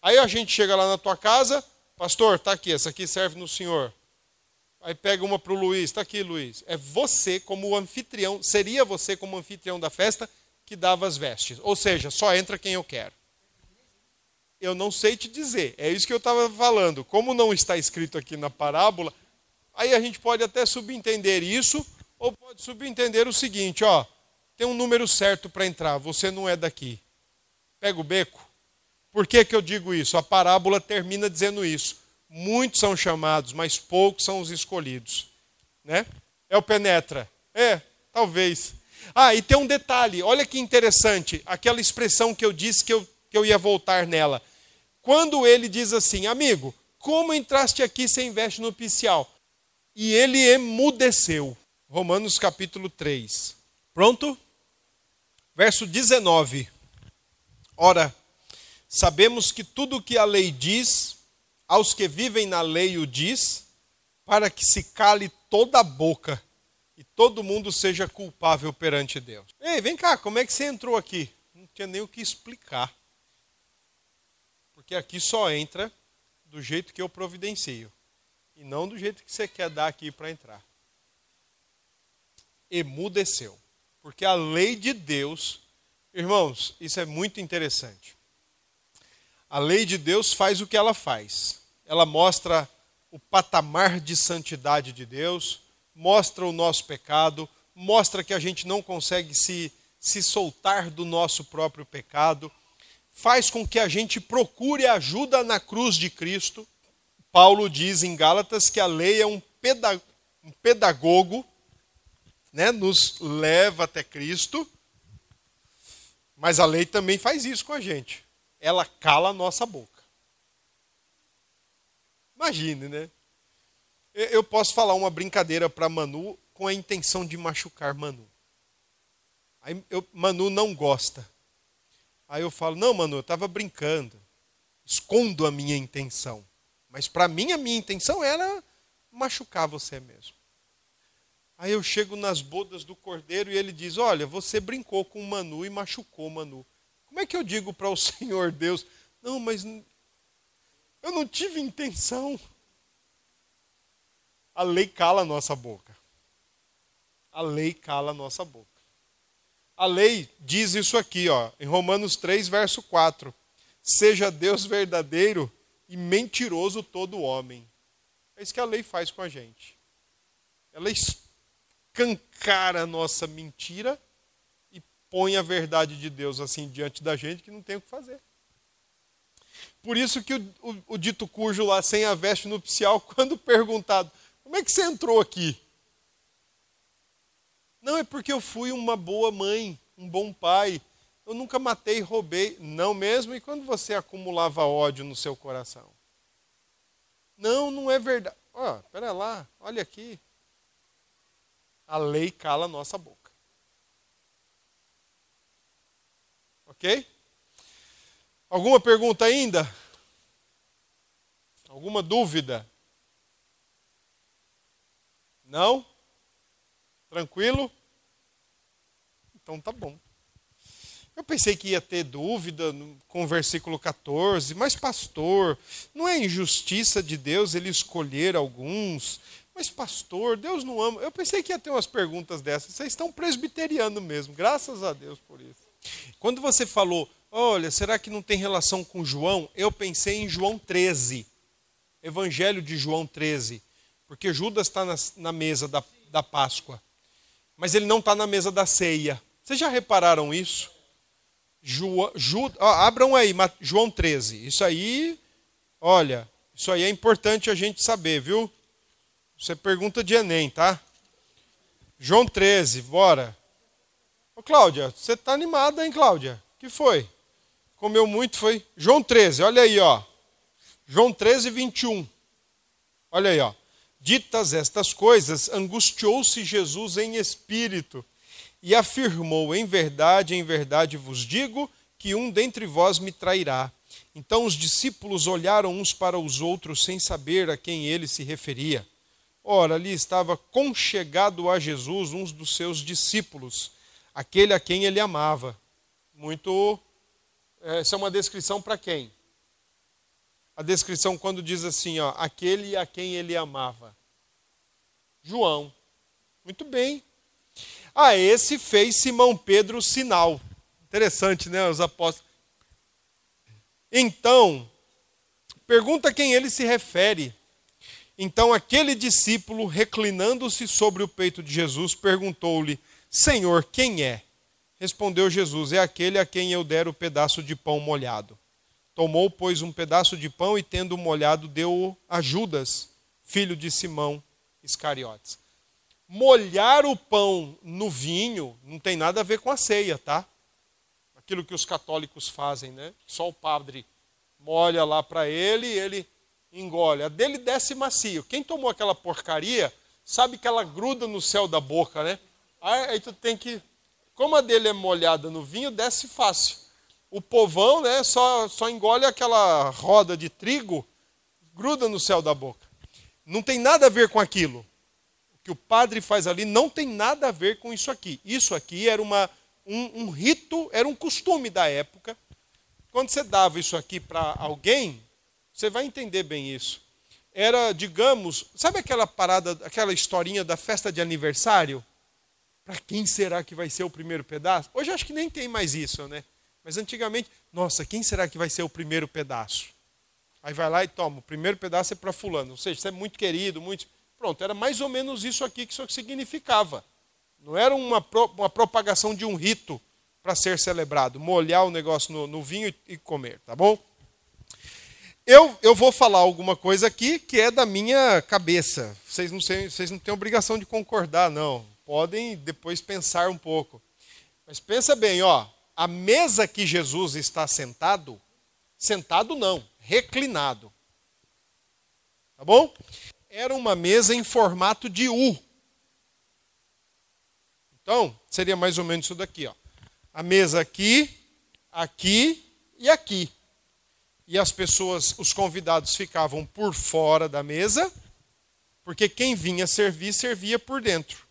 Aí a gente chega lá na tua casa, pastor, tá aqui, essa aqui serve no senhor. Aí pega uma para o Luiz, está aqui, Luiz. É você como o anfitrião, seria você como anfitrião da festa que dava as vestes. Ou seja, só entra quem eu quero eu não sei te dizer. É isso que eu estava falando. Como não está escrito aqui na parábola, aí a gente pode até subentender isso, ou pode subentender o seguinte: ó, tem um número certo para entrar, você não é daqui. Pega o beco. Por que, que eu digo isso? A parábola termina dizendo isso. Muitos são chamados, mas poucos são os escolhidos. Né? É o penetra. É, talvez. Ah, e tem um detalhe, olha que interessante, aquela expressão que eu disse que eu, que eu ia voltar nela. Quando ele diz assim, amigo, como entraste aqui sem veste nupcial? E ele emudeceu. Romanos capítulo 3. Pronto? Verso 19. Ora, sabemos que tudo o que a lei diz, aos que vivem na lei o diz, para que se cale toda a boca e todo mundo seja culpável perante Deus. Ei, vem cá, como é que você entrou aqui? Não tinha nem o que explicar. Porque aqui só entra do jeito que eu providencio. E não do jeito que você quer dar aqui para entrar. Emudeceu. Porque a lei de Deus Irmãos, isso é muito interessante. A lei de Deus faz o que ela faz. Ela mostra o patamar de santidade de Deus, mostra o nosso pecado, mostra que a gente não consegue se, se soltar do nosso próprio pecado, faz com que a gente procure ajuda na cruz de Cristo. Paulo diz em Gálatas que a lei é um, pedagogo, né, nos leva até Cristo, mas a lei também faz isso com a gente. Ela cala a nossa boca. Imagine, né? Eu posso falar uma brincadeira para Manu com a intenção de machucar Manu. Aí eu, Manu não gosta. Aí eu falo: Não, Manu, eu estava brincando. Escondo a minha intenção. Mas para mim, a minha intenção era machucar você mesmo. Aí eu chego nas bodas do cordeiro e ele diz: Olha, você brincou com o Manu e machucou Manu. Como é que eu digo para o <laughs> Senhor Deus? Não, mas eu não tive intenção. A lei cala a nossa boca. A lei cala a nossa boca. A lei diz isso aqui, ó, em Romanos 3, verso 4. Seja Deus verdadeiro e mentiroso todo homem. É isso que a lei faz com a gente. Ela escancara a nossa mentira e põe a verdade de Deus assim diante da gente que não tem o que fazer. Por isso que o, o, o dito cujo lá sem a veste nupcial, <laughs> quando perguntado, como é que você entrou aqui? Não, é porque eu fui uma boa mãe, um bom pai. Eu nunca matei, roubei. Não mesmo? E quando você acumulava ódio no seu coração? Não, não é verdade. Ó, oh, pera lá, olha aqui. A lei cala a nossa boca. Ok? Alguma pergunta ainda? Alguma dúvida? Não? Tranquilo? Então tá bom. Eu pensei que ia ter dúvida com o versículo 14, mas pastor, não é injustiça de Deus ele escolher alguns? Pastor, Deus não ama. Eu pensei que ia ter umas perguntas dessas. Vocês estão presbiteriano mesmo, graças a Deus por isso. Quando você falou, olha, será que não tem relação com João? Eu pensei em João 13, Evangelho de João 13, porque Judas está na, na mesa da, da Páscoa, mas ele não está na mesa da ceia. Vocês já repararam isso? Ju, Ju, ó, abram aí, João 13. Isso aí, olha, isso aí é importante a gente saber, viu? Você pergunta de Enem, tá? João 13, bora. Ô, Cláudia, você está animada, hein, Cláudia? que foi? Comeu muito, foi? João 13, olha aí, ó. João 13, 21. Olha aí, ó. Ditas estas coisas, angustiou-se Jesus em espírito e afirmou: Em verdade, em verdade vos digo que um dentre vós me trairá. Então os discípulos olharam uns para os outros sem saber a quem ele se referia. Ora, ali estava conchegado a Jesus um dos seus discípulos, aquele a quem ele amava. Muito. Essa é uma descrição para quem? A descrição quando diz assim, ó, aquele a quem ele amava. João. Muito bem. A esse fez Simão Pedro o sinal. Interessante, né? Os apóstolos. Então, pergunta a quem ele se refere. Então, aquele discípulo, reclinando-se sobre o peito de Jesus, perguntou-lhe: Senhor, quem é? Respondeu Jesus: É aquele a quem eu der o pedaço de pão molhado. Tomou, pois, um pedaço de pão e, tendo molhado, deu-o a Judas, filho de Simão Iscariotes molhar o pão no vinho não tem nada a ver com a ceia, tá? Aquilo que os católicos fazem, né? Só o padre molha lá para ele ele engole. A dele desce macio. Quem tomou aquela porcaria sabe que ela gruda no céu da boca, né? Aí tu tem que. Como a dele é molhada no vinho, desce fácil. O povão, né, só, só engole aquela roda de trigo, gruda no céu da boca. Não tem nada a ver com aquilo que o padre faz ali não tem nada a ver com isso aqui. Isso aqui era uma, um, um rito, era um costume da época. Quando você dava isso aqui para alguém, você vai entender bem isso. Era, digamos, sabe aquela parada, aquela historinha da festa de aniversário? Para quem será que vai ser o primeiro pedaço? Hoje acho que nem tem mais isso, né? Mas antigamente, nossa, quem será que vai ser o primeiro pedaço? Aí vai lá e toma, o primeiro pedaço é para fulano. Ou seja, você é muito querido, muito. Pronto, era mais ou menos isso aqui que isso significava. Não era uma, uma propagação de um rito para ser celebrado, molhar o negócio no, no vinho e, e comer, tá bom? Eu, eu vou falar alguma coisa aqui que é da minha cabeça. Vocês não, vocês não têm obrigação de concordar, não. Podem depois pensar um pouco. Mas pensa bem, ó, a mesa que Jesus está sentado, sentado não, reclinado. Tá bom? Era uma mesa em formato de U. Então, seria mais ou menos isso daqui, ó. A mesa aqui, aqui e aqui. E as pessoas, os convidados ficavam por fora da mesa, porque quem vinha servir, servia por dentro.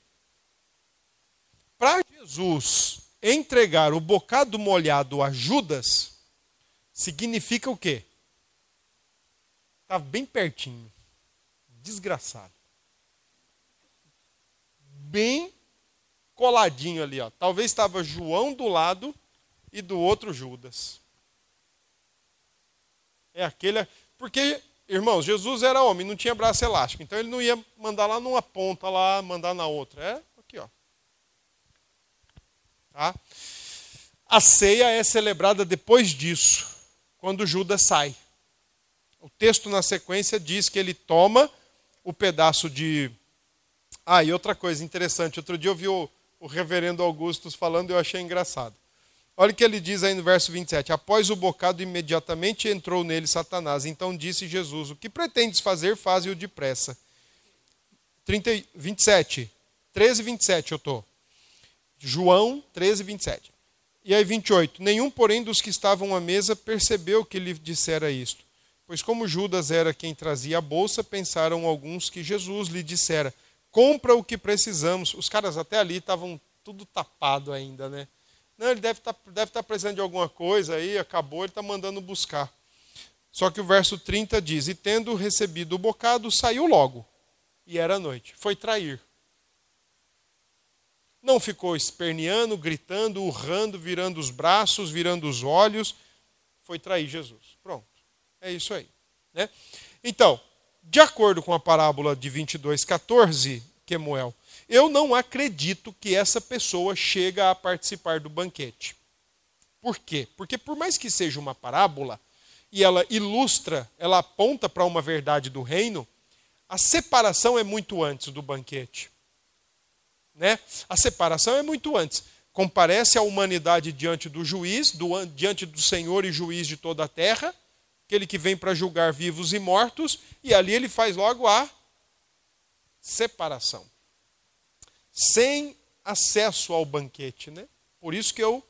Para Jesus entregar o bocado molhado a Judas, significa o quê? Estava bem pertinho. Desgraçado. Bem coladinho ali, ó. Talvez estava João do lado e do outro Judas. É aquele. Porque, irmãos, Jesus era homem, não tinha braço elástico. Então ele não ia mandar lá numa ponta, lá, mandar na outra. É aqui, ó. Tá? A ceia é celebrada depois disso, quando Judas sai. O texto na sequência diz que ele toma o pedaço de. Ah, e outra coisa interessante. Outro dia eu vi o, o reverendo Augustus falando e eu achei engraçado. Olha o que ele diz aí no verso 27. Após o bocado, imediatamente entrou nele Satanás. Então disse Jesus: O que pretendes fazer, faze-o depressa. 30, 27. 13, 27 eu estou. João 13, 27. E aí 28. Nenhum, porém, dos que estavam à mesa percebeu que lhe dissera isto. Pois como Judas era quem trazia a bolsa, pensaram alguns que Jesus lhe dissera: compra o que precisamos. Os caras até ali estavam tudo tapado ainda, né? Não, ele deve estar, tá, deve tá precisando de alguma coisa aí, acabou, ele está mandando buscar. Só que o verso 30 diz: E tendo recebido o bocado, saiu logo. E era noite. Foi trair. Não ficou esperneando, gritando, urrando, virando os braços, virando os olhos. Foi trair Jesus. Pronto. É isso aí. Né? Então, de acordo com a parábola de 22, 14, Quemuel, eu não acredito que essa pessoa chega a participar do banquete. Por quê? Porque por mais que seja uma parábola, e ela ilustra, ela aponta para uma verdade do reino, a separação é muito antes do banquete. Né? A separação é muito antes. Comparece a humanidade diante do juiz, do, diante do Senhor e juiz de toda a terra, aquele que vem para julgar vivos e mortos, e ali ele faz logo a separação. Sem acesso ao banquete, né? Por isso que eu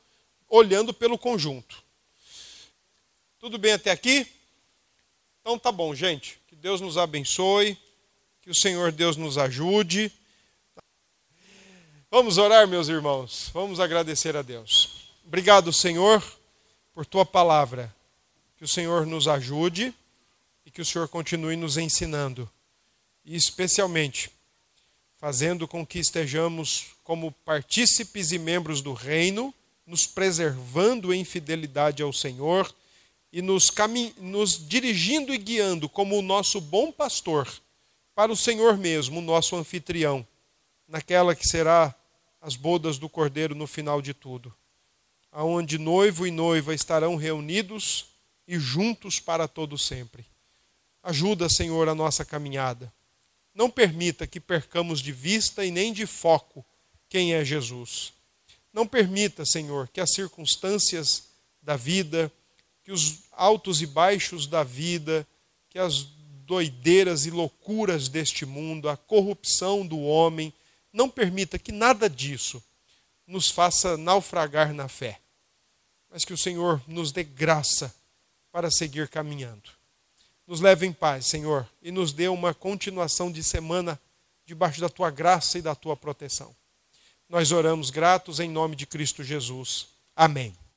olhando pelo conjunto. Tudo bem até aqui? Então tá bom, gente. Que Deus nos abençoe, que o Senhor Deus nos ajude. Vamos orar, meus irmãos. Vamos agradecer a Deus. Obrigado, Senhor, por tua palavra que o Senhor nos ajude e que o Senhor continue nos ensinando. E especialmente fazendo com que estejamos como partícipes e membros do reino, nos preservando em fidelidade ao Senhor e nos, nos dirigindo e guiando como o nosso bom pastor para o Senhor mesmo, o nosso anfitrião, naquela que será as bodas do Cordeiro no final de tudo, aonde noivo e noiva estarão reunidos e juntos para todo sempre. Ajuda, Senhor, a nossa caminhada. Não permita que percamos de vista e nem de foco quem é Jesus. Não permita, Senhor, que as circunstâncias da vida, que os altos e baixos da vida, que as doideiras e loucuras deste mundo, a corrupção do homem, não permita que nada disso nos faça naufragar na fé, mas que o Senhor nos dê graça para seguir caminhando. Nos leve em paz, Senhor, e nos dê uma continuação de semana debaixo da tua graça e da tua proteção. Nós oramos gratos em nome de Cristo Jesus. Amém.